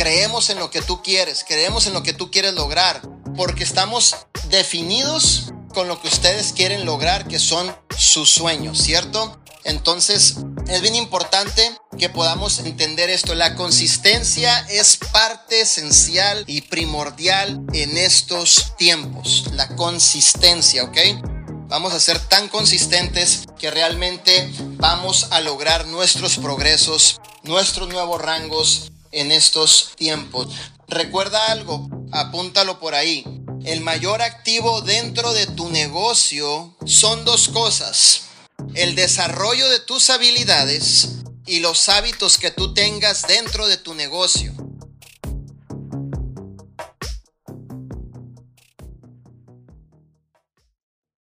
creemos en lo que tú quieres, creemos en lo que tú quieres lograr, porque estamos definidos con lo que ustedes quieren lograr, que son sus sueños, ¿cierto? Entonces, es bien importante que podamos entender esto. La consistencia es parte esencial y primordial en estos tiempos. La consistencia, ¿ok? Vamos a ser tan consistentes que realmente vamos a lograr nuestros progresos, nuestros nuevos rangos en estos tiempos. Recuerda algo, apúntalo por ahí. El mayor activo dentro de tu negocio son dos cosas. El desarrollo de tus habilidades y los hábitos que tú tengas dentro de tu negocio.